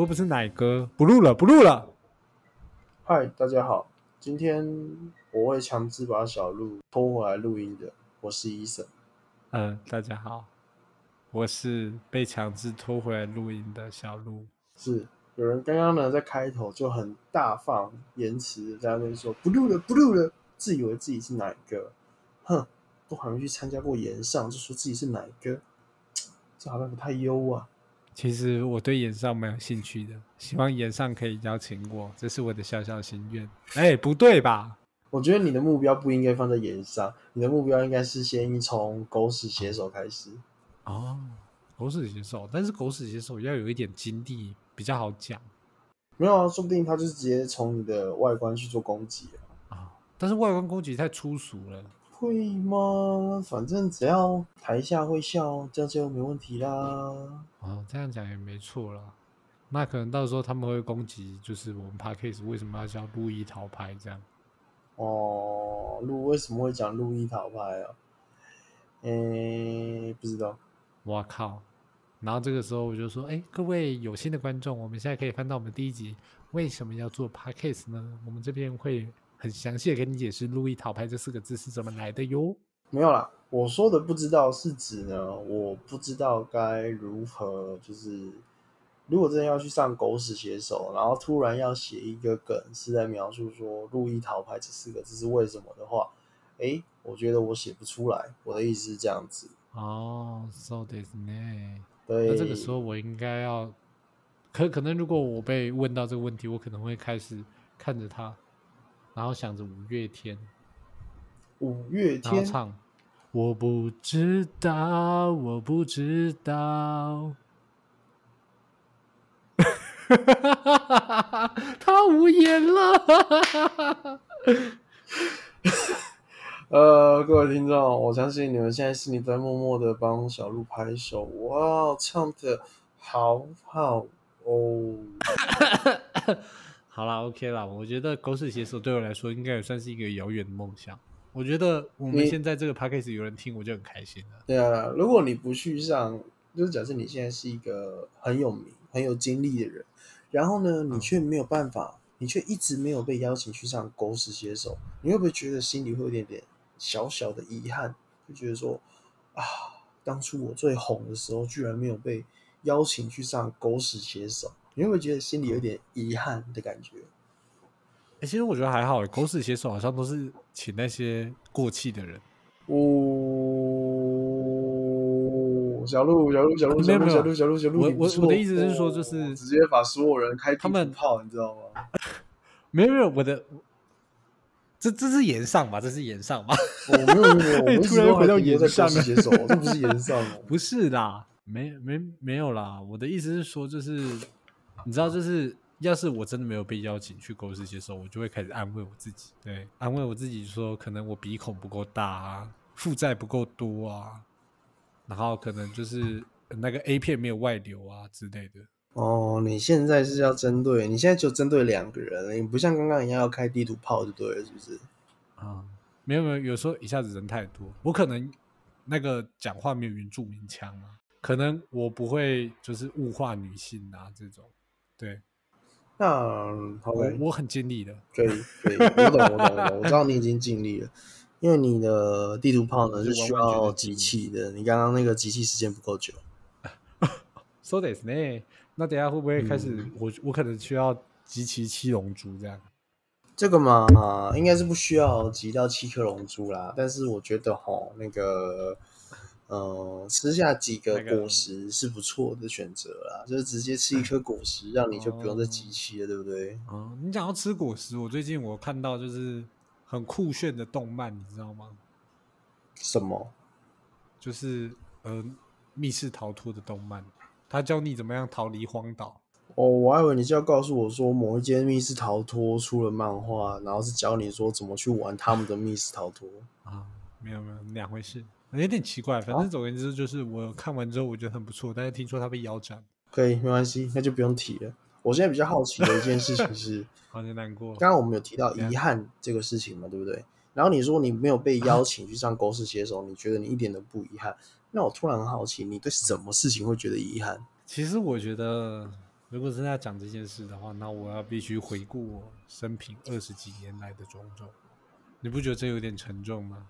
我又不是奶哥，不录了，不录了。嗨，大家好，今天我会强制把小鹿拖回来录音的，我是医生。嗯，大家好，我是被强制拖回来录音的小鹿。是有人刚刚呢在开头就很大放言辞的在那边说不录了，不录了，自以为自己是奶哥，哼，都还没去参加过演上，就说自己是奶哥，这好像不太优啊。其实我对演上蛮有兴趣的，希望演上可以邀请我，这是我的小小心愿。哎，不对吧？我觉得你的目标不应该放在演上，你的目标应该是先从狗屎写手开始。哦，狗屎写手，但是狗屎写手要有一点经历比较好讲。没有啊，说不定他就是直接从你的外观去做攻击啊。啊，但是外观攻击太粗俗了。会吗？反正只要台下会笑，这样就没问题啦。哦，这样讲也没错啦。那可能到时候他们会攻击，就是我们 p a c k a s e 为什么要叫路易桃牌这样？哦，路为什么会讲路易桃牌啊？诶，不知道。我靠！然后这个时候我就说，哎，各位有心的观众，我们现在可以翻到我们第一集，为什么要做 p a c k a s e 呢？我们这边会。很详细的给你解释“路易桃牌”这四个字是怎么来的哟。没有啦，我说的不知道是指呢，我不知道该如何，就是如果真的要去上狗屎写手，然后突然要写一个梗是在描述说“路易桃牌”这四个字是为什么的话，哎，我觉得我写不出来。我的意思是这样子。哦，so this 呢？对。那这个时候我应该要，可可能如果我被问到这个问题，我可能会开始看着他。然后想着五月天，五月天唱，我不知道，我不知道，他无言了。呃，各位听众，我相信你们现在心里在默默的帮小鹿拍手。哇，唱的好好哦。好啦 o k 啦，我觉得狗屎写手对我来说应该也算是一个遥远的梦想。我觉得我们现在这个 p a c k a g e 有人听，我就很开心了。对啊，如果你不去上，就是假设你现在是一个很有名、很有经历的人，然后呢，你却没有办法，你却一直没有被邀请去上狗屎写手，你会不会觉得心里会有点点小小的遗憾？就觉得说啊，当初我最红的时候，居然没有被邀请去上狗屎写手。你会不会觉得心里有点遗憾的感觉？哎，其实我觉得还好。狗屎写手好像都是请那些过气的人。哦，小鹿，小鹿，小鹿，小鹿，小鹿，小鹿，小鹿。我我我的意思是说，就是直接把所有人开他们炮，你知道吗？没有没有，我的这这是岩上吧？这是岩上吧？我没有没有，我 突然回到岩上写手，这不是岩上吗？不是啦，没没没有啦。我的意思是说，就是。你知道，就是要是我真的没有被邀请去狗屎写手，我就会开始安慰我自己，对，安慰我自己说，可能我鼻孔不够大啊，负债不够多啊，然后可能就是那个 A 片没有外流啊之类的。哦，你现在是要针对，你现在就针对两个人，你不像刚刚一样要开地图炮就对了，是不是？啊，没有没有，有时候一下子人太多，我可能那个讲话没有原住民腔啊，可能我不会就是物化女性啊这种。对，那好我我很尽力的，可以可以，我懂我懂我懂，我知道你已经尽力了，因为你的地图炮呢 是需要集气的，你刚刚那个集气时间不够久。So this 呢？那等下会不会开始？我我可能需要集齐七龙珠这样？这个嘛，应该是不需要集到七颗龙珠啦，但是我觉得哈，那个。呃，吃下几个果实是不错的选择啦，就是直接吃一颗果实，让你就不用再集气了，对不对？哦，你讲要吃果实，我最近我看到就是很酷炫的动漫，你知道吗？什么？就是呃密室逃脱的动漫，他教你怎么样逃离荒岛。哦，我还以为你是要告诉我说某一间密室逃脱出了漫画，然后是教你说怎么去玩他们的密室逃脱啊？没有没有，两回事。有点奇怪，反正总而言之就是我看完之后我觉得很不错，但是听说他被腰斩。可以，没关系，那就不用提了。我现在比较好奇的一件事情是，好像难过。刚刚我们有提到遗憾这个事情嘛，对不对？然后你说你没有被 邀请去上狗屎写手，你觉得你一点都不遗憾？那我突然很好奇，你对什么事情会觉得遗憾？其实我觉得如果是要讲这件事的话，那我要必须回顾我生平二十几年来的种种。你不觉得这有点沉重吗？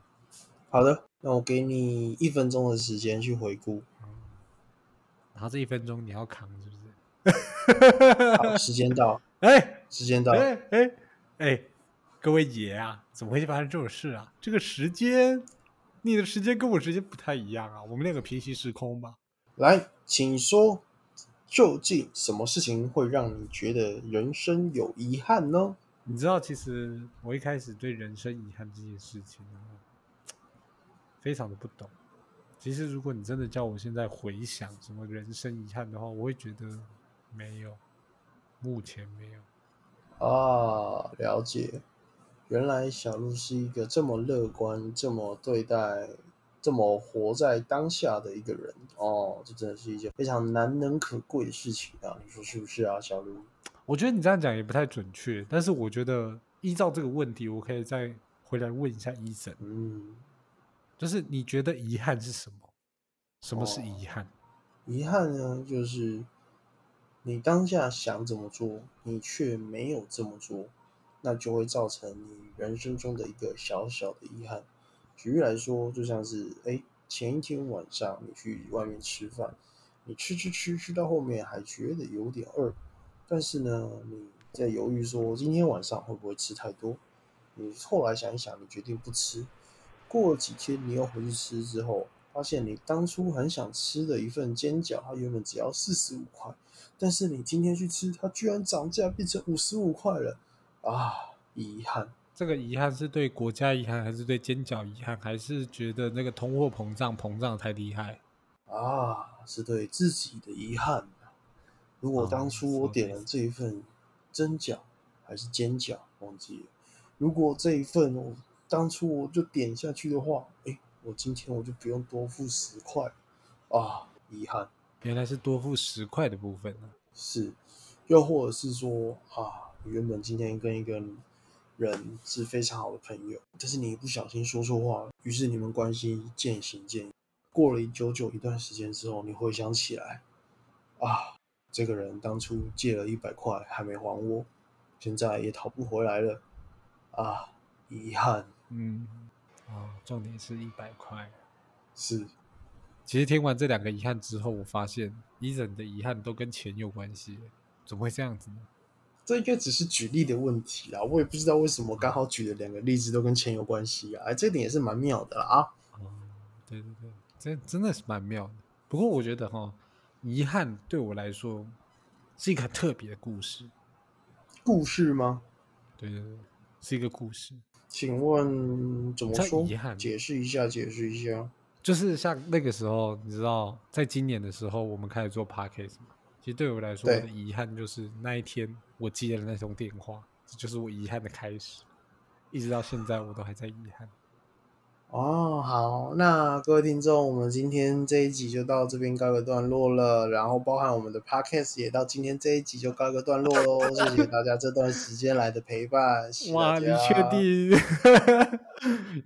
好的，那我给你一分钟的时间去回顾。然后这一分钟你要扛，是不是？好，时间到，哎，时间到，哎哎哎，各位爷啊，怎么会发生这种事啊？这个时间，你的时间跟我时间不太一样啊，我们两个平行时空吧？来，请说，究竟什么事情会让你觉得人生有遗憾呢？你知道，其实我一开始对人生遗憾这件事情啊，非常的不懂。其实，如果你真的叫我现在回想什么人生遗憾的话，我会觉得没有，目前没有。啊，了解。原来小鹿是一个这么乐观、这么对待、这么活在当下的一个人哦。这真的是一件非常难能可贵的事情啊！你说是不是啊，小鹿？我觉得你这样讲也不太准确，但是我觉得依照这个问题，我可以再回来问一下医生。嗯，就是你觉得遗憾是什么？什么是遗憾？遗憾呢，就是你当下想怎么做，你却没有这么做，那就会造成你人生中的一个小小的遗憾。举例来说，就像是哎，前一天晚上你去外面吃饭，你吃吃吃吃到后面还觉得有点饿，但是呢，你在犹豫说今天晚上会不会吃太多？你后来想一想，你决定不吃。过了几天，你又回去吃之后。发现你当初很想吃的一份煎饺，它原本只要四十五块，但是你今天去吃，它居然涨价变成五十五块了，啊，遗憾。这个遗憾是对国家遗憾，还是对煎饺遗憾，还是觉得那个通货膨胀膨胀太厉害？啊，是对自己的遗憾。如果当初我点了这一份蒸饺还是煎饺，忘记了。如果这一份我当初我就点下去的话，哎。我今天我就不用多付十块啊，遗憾，原来是多付十块的部分呢。是，又或者是说啊，原本今天跟一个人是非常好的朋友，但是你不小心说错话，于是你们关系渐行渐远。过了久久一段时间之后，你回想起来，啊，这个人当初借了一百块还没还我，现在也讨不回来了，啊，遗憾，嗯。哦，重点是一百块，是。其实听完这两个遗憾之后，我发现伊人的遗憾都跟钱有关系，怎么会这样子呢？这应该只是举例的问题啦，我也不知道为什么刚好举的两个例子都跟钱有关系啊，哎，这点也是蛮妙的啊。哦，对对对，这真的是蛮妙的。不过我觉得哈，遗憾对我来说是一个很特别的故事。故事吗？对对对，是一个故事。请问怎么说？解释一下，解释一下。就是像那个时候，你知道，在今年的时候，我们开始做 podcast 嘛。其实对我来说，我的遗憾就是那一天我接了那通电话，这就是我遗憾的开始。一直到现在，我都还在遗憾。哦，好，那各位听众，我们今天这一集就到这边告一个段落了，然后包含我们的 podcast 也到今天这一集就告一个段落喽，谢谢大家这段时间来的陪伴。哇，你确定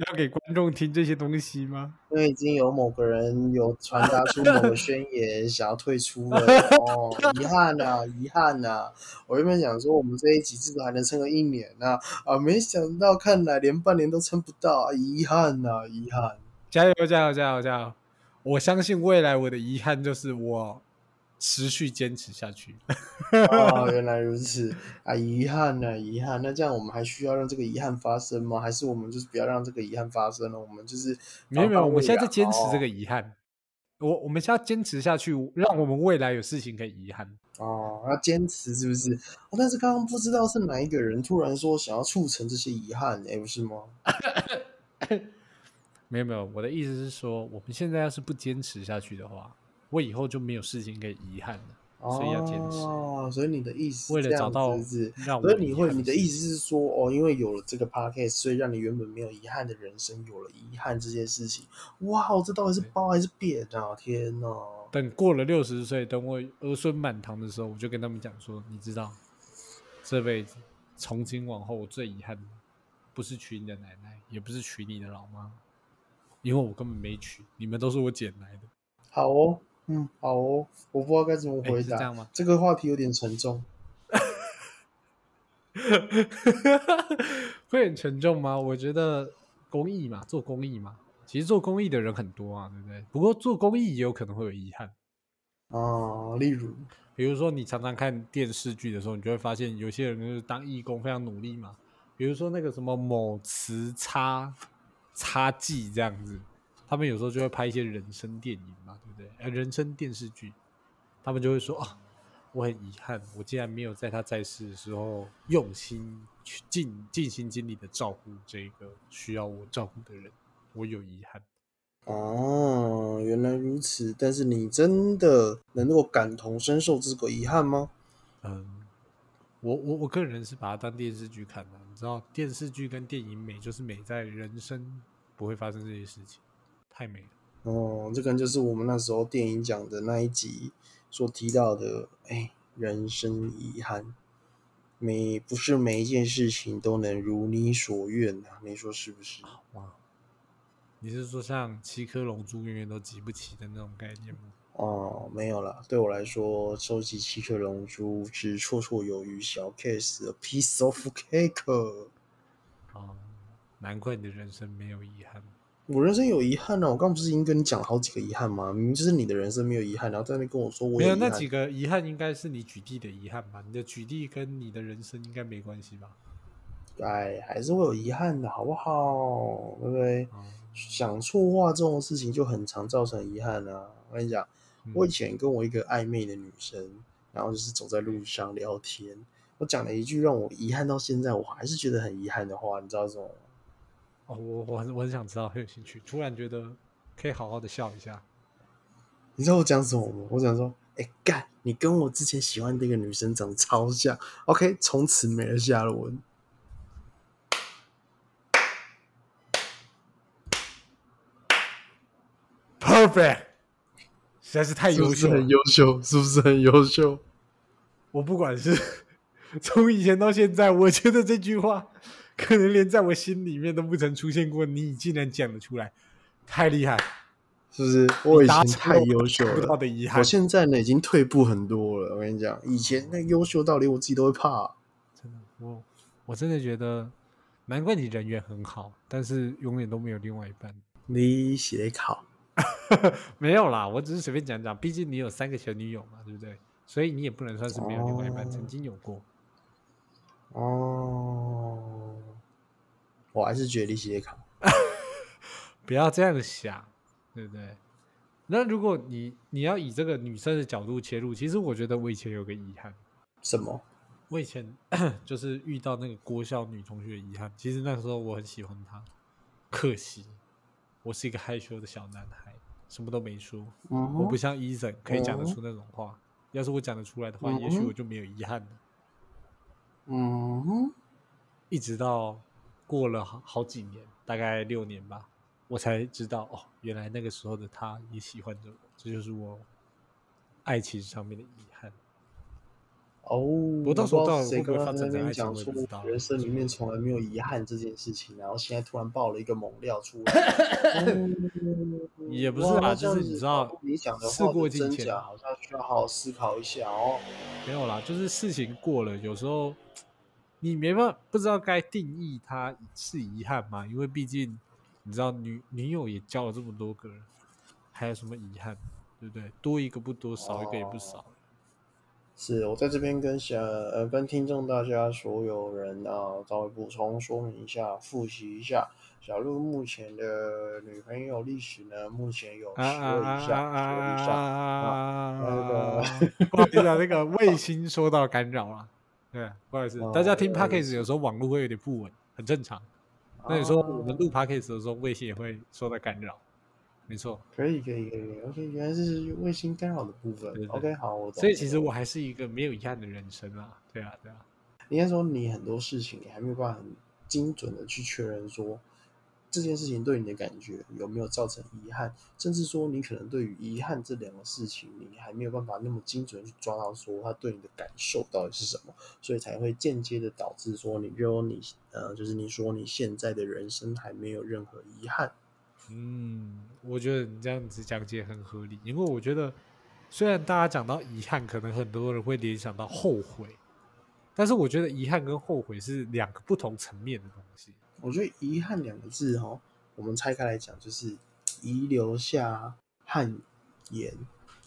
要给观众听这些东西吗？因为已经有某个人有传达出某个宣言，想要退出了哦，遗憾呐，遗憾呐！我原本想说我们这一集至少还能撑个一年呐，啊，没想到看来连半年都撑不到，遗憾呐，遗憾！加油，加油，加油，加油！我相信未来我的遗憾就是我。持续坚持下去。哦，原来如此啊！遗憾呢，遗憾。那这样我们还需要让这个遗憾发生吗？还是我们就是不要让这个遗憾发生了？我们就是没有没有，我们现在在坚持这个遗憾。我我们现在坚持下去，让我们未来有事情可以遗憾。哦，要坚持是不是？但是刚刚不知道是哪一个人突然说想要促成这些遗憾，哎，不是吗？没有没有，我的意思是说，我们现在要是不坚持下去的话。我以后就没有事情可以遗憾了，所以要坚持。哦，所以你的意思为了找到是，所以你会你的意思是说，哦，因为有了这个 podcast，所以让你原本没有遗憾的人生有了遗憾这件事情。哇，这到底是包还是扁啊？天哪！等过了六十岁，等我儿孙满堂的时候，我就跟他们讲说，你知道，这辈子从今往后，我最遗憾的不是娶你的奶奶，也不是娶你的老妈，因为我根本没娶，你们都是我捡来的。好哦。嗯，好哦，我不知道该怎么哎回答。是这样吗？这个话题有点沉重。会很沉重吗？我觉得公益嘛，做公益嘛，其实做公益的人很多啊，对不对？不过做公益也有可能会有遗憾，啊，例如，比如说你常常看电视剧的时候，你就会发现有些人就是当义工非常努力嘛，比如说那个什么某词差差记这样子，他们有时候就会拍一些人生电影嘛，对不对？呃，人生电视剧，他们就会说啊，我很遗憾，我竟然没有在他在世的时候用心去尽尽心尽力的照顾这个需要我照顾的人，我有遗憾。哦，原来如此。但是你真的能够感同身受这个遗憾吗？嗯，我我我个人是把它当电视剧看的，你知道，电视剧跟电影美就是美在人生不会发生这些事情，太美了。哦，这可能就是我们那时候电影讲的那一集所提到的，哎，人生遗憾，每不是每一件事情都能如你所愿啊，你说是不是？哇，你是说像七颗龙珠永远都集不齐的那种概念吗？哦，没有啦，对我来说，收集七颗龙珠是绰绰有余，小 case，a piece of cake。哦，难怪你的人生没有遗憾。我人生有遗憾呢、我刚不是已经跟你讲了好几个遗憾吗？明明就是你的人生没有遗憾，然后在那边跟我说我没有。那几个遗憾，应该是你举例的遗憾吧？你的举例跟你的人生应该没关系吧？哎，还是会有遗憾的，好不好？对不对？啊，讲错话这种事情就很常造成遗憾啊。我跟你讲，嗯我以前跟我一个暧昧的女生，然后就是走在路上聊天，我讲了一句让我遗憾到现在，我还是觉得很遗憾的话，你知道什么吗？哦，我我很我很想知道，很有兴趣。突然觉得可以好好的笑一下。你知道我讲什么吗？我想说，哎、干，你跟我之前喜欢的一个女生长得超像。OK，从此没了下文。Perfect，实在是太优秀很优秀？是不是很优秀？我不管是 从以前到现在，我觉得这句话可能连在我心里面都不曾出现过，你竟然讲得出来，太厉害！是不是？我以达前太优秀达不到了，的遗憾我。现在呢已经退步很多了。我跟你讲，以前那优秀到连我自己都会怕。真的，我我真的觉得，难怪你人缘很好，但是永远都没有另外一半。你写考 没有啦，我只是随便讲讲，毕竟你有三个前女友嘛，对不对？所以你也不能算是没有另外一半，哦曾经有过。哦，我还是觉得你写卡。不要这样想，对不对？那如果你你要以这个女生的角度切入，其实我觉得我以前有个遗憾，什么？我以前 就是遇到那个郭校女同学的遗憾。其实那时候我很喜欢她，可惜我是一个害羞的小男孩，什么都没说。嗯，我不像医生可以讲得哦出那种话，要是我讲得出来的话，嗯也许我就没有遗憾了。嗯，一直到过了好好几年，大概六年吧，我才知道哦，原来那个时候的他也喜欢着我，这就是我爱情上面的遗憾。哦，我到时候到那边展成爱情讲说人生里面从来没有遗憾这件事情，然后现在突然爆了一个猛料出来。嗯也不是哇啦就是你知道你讲的事话的真过境迁假好像需要好好思考一下哦。没有啦，就是事情过了，有时候你没办法不知道该定义它是遗憾吗？因为毕竟你知道女女友也交了这么多个人，还有什么遗憾，对不对？多一个不多，少一个也不少。是我在这边跟小呃跟听众大家所有人啊稍微补充说明一下，复习一下。小鹿目前的女朋友历史呢，目前有十位以上，十位以上。啊！那个不好意思啊，那个卫星受到干扰了。对，不好意思，大家听哦 podcast 有时候网络会有点不稳，很正常。那你说我们录 podcast 的时候，卫星也会受到干扰，没错。可以可以可以，OK，原来是卫星干扰的部分。对对 OK，好，我懂。所以其实我还是一个没有遗憾的人生啊。对啊，对啊。应该说你很多事情你还没有办法很精准的去确认说这件事情对你的感觉有没有造成遗憾，甚至说你可能对于遗憾这两个事情，你还没有办法那么精准去抓到说他对你的感受到底是什么，所以才会间接的导致说你就你呃，就是你说你现在的人生还没有任何遗憾。嗯，我觉得你这样子讲解很合理，因为我觉得虽然大家讲到遗憾，可能很多人会联想到后悔，但是我觉得遗憾跟后悔是两个不同层面的东西。我觉得“遗憾”两个字，哈，我们拆开来讲，就是遗留下憾言，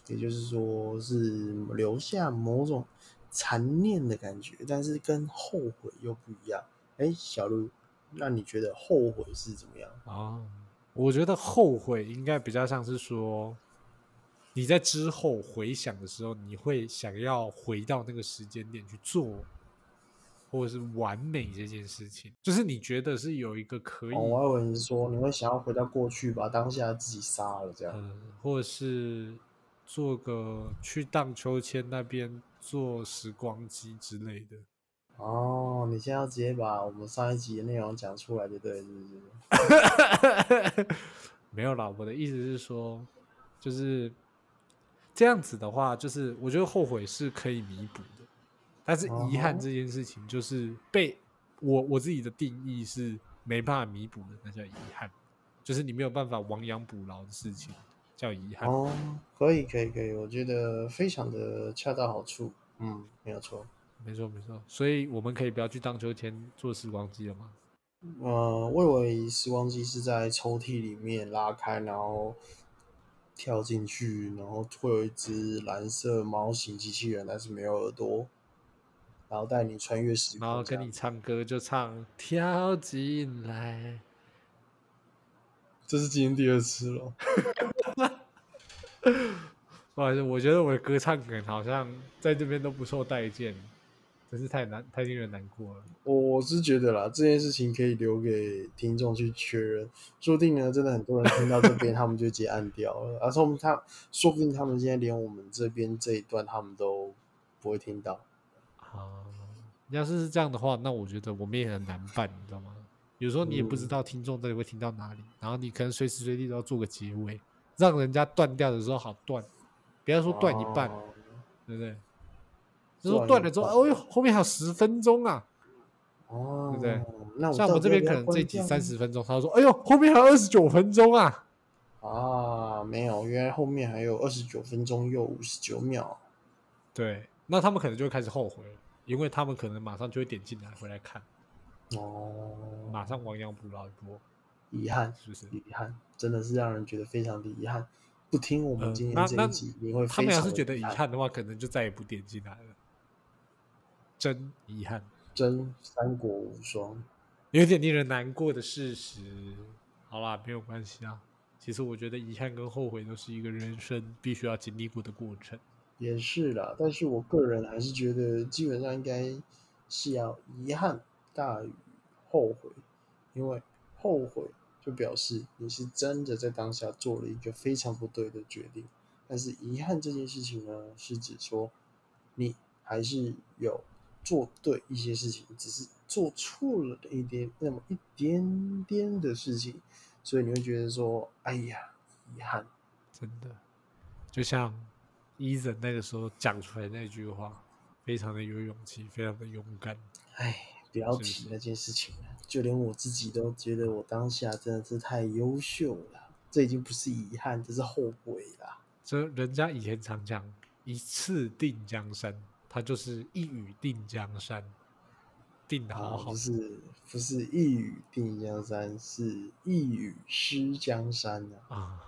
也就是说是留下某种残念的感觉，但是跟后悔又不一样。哎，小鹿，那你觉得后悔是怎么样啊？我觉得后悔应该比较像是说，你在之后回想的时候，你会想要回到那个时间点去做。或者是完美这件事情，就是你觉得是有一个可以，我还以为你说你会想要回到过去，把当下自己杀了这样，嗯，或者是做个去荡秋千那边做时光机之类的。哦，你现在要直接把我们上一集的内容讲出来，就对，是不是？没有啦，我的意思是说，就是这样子的话，就是我觉得后悔是可以弥补的。但是遗憾这件事情，就是被我我自己的定义是没办法弥补的，那叫遗憾，就是你没有办法亡羊补牢的事情，叫遗憾。哦，可以可以可以，我觉得非常的恰到好处。嗯，没有错，没错没错。所以我们可以不要去荡秋千做时光机了吗？呃，我以为时光机是在抽屉里面拉开，然后跳进去，然后会有一只蓝色猫型机器人，但是没有耳朵。然后带你穿越时空，然后跟你唱歌，就唱跳进来。这是今天第二次了。不好意思，我觉得我的歌唱梗好像在这边都不受待见，真是太难，太令人难过了。我是觉得啦，这件事情可以留给听众去确认，说不定呢，真的很多人听到这边，他们就直接按掉了。而且我们他说不定他们现在连我们这边这一段他们都不会听到。啊，要是是这样的话，那我觉得我们也很难办，你知道吗？有时候你也不知道听众到底会听到哪里，然后你可能随时随地都要做个结尾，让人家断掉的时候好断，不要说断一半，对不对？就说断了之后，哦呦，后面还有十分钟啊，哦，对不对？那像我们这边可能这集三十分钟，他说，哎呦，后面还有二十九分钟啊，啊，没有，原来后面还有二十九分钟又五十九秒，对。那他们可能就会开始后悔了，因为他们可能马上就会点进来回来看，哦，马上亡羊补牢一波，遗憾是不是？遗憾真的是让人觉得非常的遗憾。不听我们今天这一集，你会他们要是觉得遗憾的话，可能就再也不点进来了。真遗憾，真三国无双，有点令人难过的事实。好啦，没有关系啊。其实我觉得遗憾跟后悔都是一个人生必须要经历过的过程。也是啦，但是我个人还是觉得，基本上应该是要遗憾大于后悔，因为后悔就表示你是真的在当下做了一个非常不对的决定，但是遗憾这件事情呢，是指说你还是有做对一些事情，只是做错了一点那么一点点的事情，所以你会觉得说，哎呀，遗憾，真的，就像。伊森那个时候讲出来那句话，非常的有勇气，非常的勇敢。哎，不要提那件事情了，就连我自己都觉得我当下真的是太优秀了。这已经不是遗憾，这是后悔了。这人家以前常讲“一次定江山”，他就是一语定江山，定的好好。不是不是一语定江山，是一语失江山啊！啊，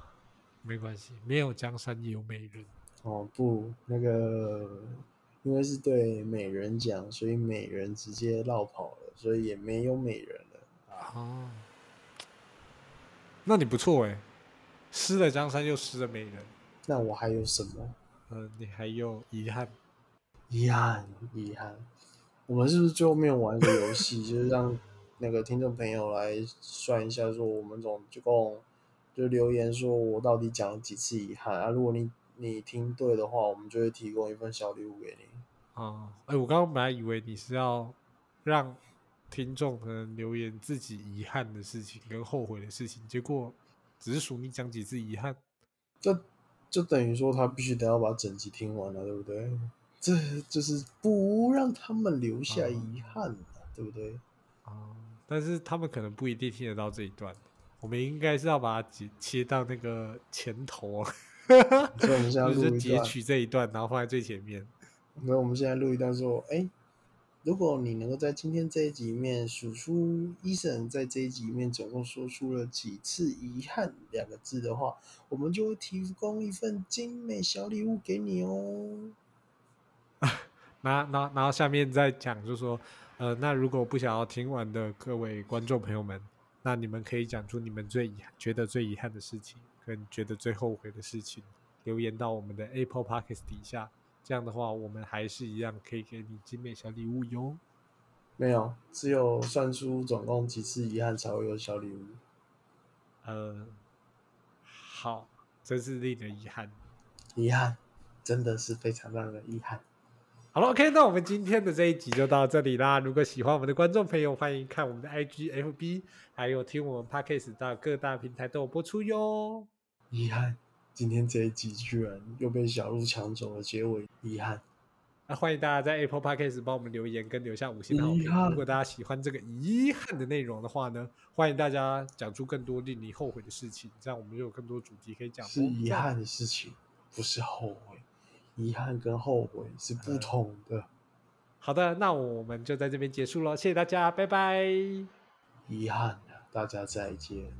没关系，没有江山也有美人。哦不，那个因为是对美人讲，所以美人直接绕跑了，所以也没有美人了。哦，那你不错哎，失了江山又失了美人。那我还有什么？呃，你还有遗憾？遗憾，遗憾。我们是不是最后面玩一个游戏，就是让那个听众朋友来算一下，说我们总共就留言说我到底讲了几次遗憾啊？如果你你听对的话，我们就会提供一份小礼物给你。啊，哎，我刚刚本来以为你是要让听众可能留言自己遗憾的事情跟后悔的事情，结果只是数你讲几次遗憾，这就等于说他必须得要把整集听完了，对不对？这就是不让他们留下遗憾对不对？啊，但是他们可能不一定听得到这一段，我们应该是要把它切切到那个前头。所以我们现在就是录一段，截取这一段，然后放在最前面。那我们现在录一段说，哎，如果你能够在今天这一集里面数出医生在这一集里面总共说出了几次“遗憾”两个字的话，我们就会提供一份精美小礼物给你哦。那那然后下面再讲，就说，呃，那如果不想要听完的各位观众朋友们，那你们可以讲出你们最遗憾、觉得最遗憾的事情，跟觉得最后悔的事情，留言到我们的 Apple Podcast 底下。这样的话，我们还是一样可以给你精美小礼物哟。没有，只有算出总共几次遗憾才会有小礼物。呃，好，真是令人遗憾。遗憾，真的是非常让人遗憾。好了，OK，那我们今天的这一集就到这里啦。如果喜欢我们的观众朋友，欢迎看我们的 IG、FB，还有听我们 Podcast 到各大平台都有播出哟。遗憾，今天这一集居然又被小鹿抢走了结尾，遗憾。那欢迎大家在 Apple Podcast 帮我们留言跟留下五星好评。如果大家喜欢这个遗憾的内容的话呢，欢迎大家讲出更多令你后悔的事情，这样我们就有更多主题可以讲。是遗憾的事情，不是后悔。遗憾跟后悔是不同的。好的，那我们就在这边结束了，谢谢大家，拜拜。遗憾的，大家再见。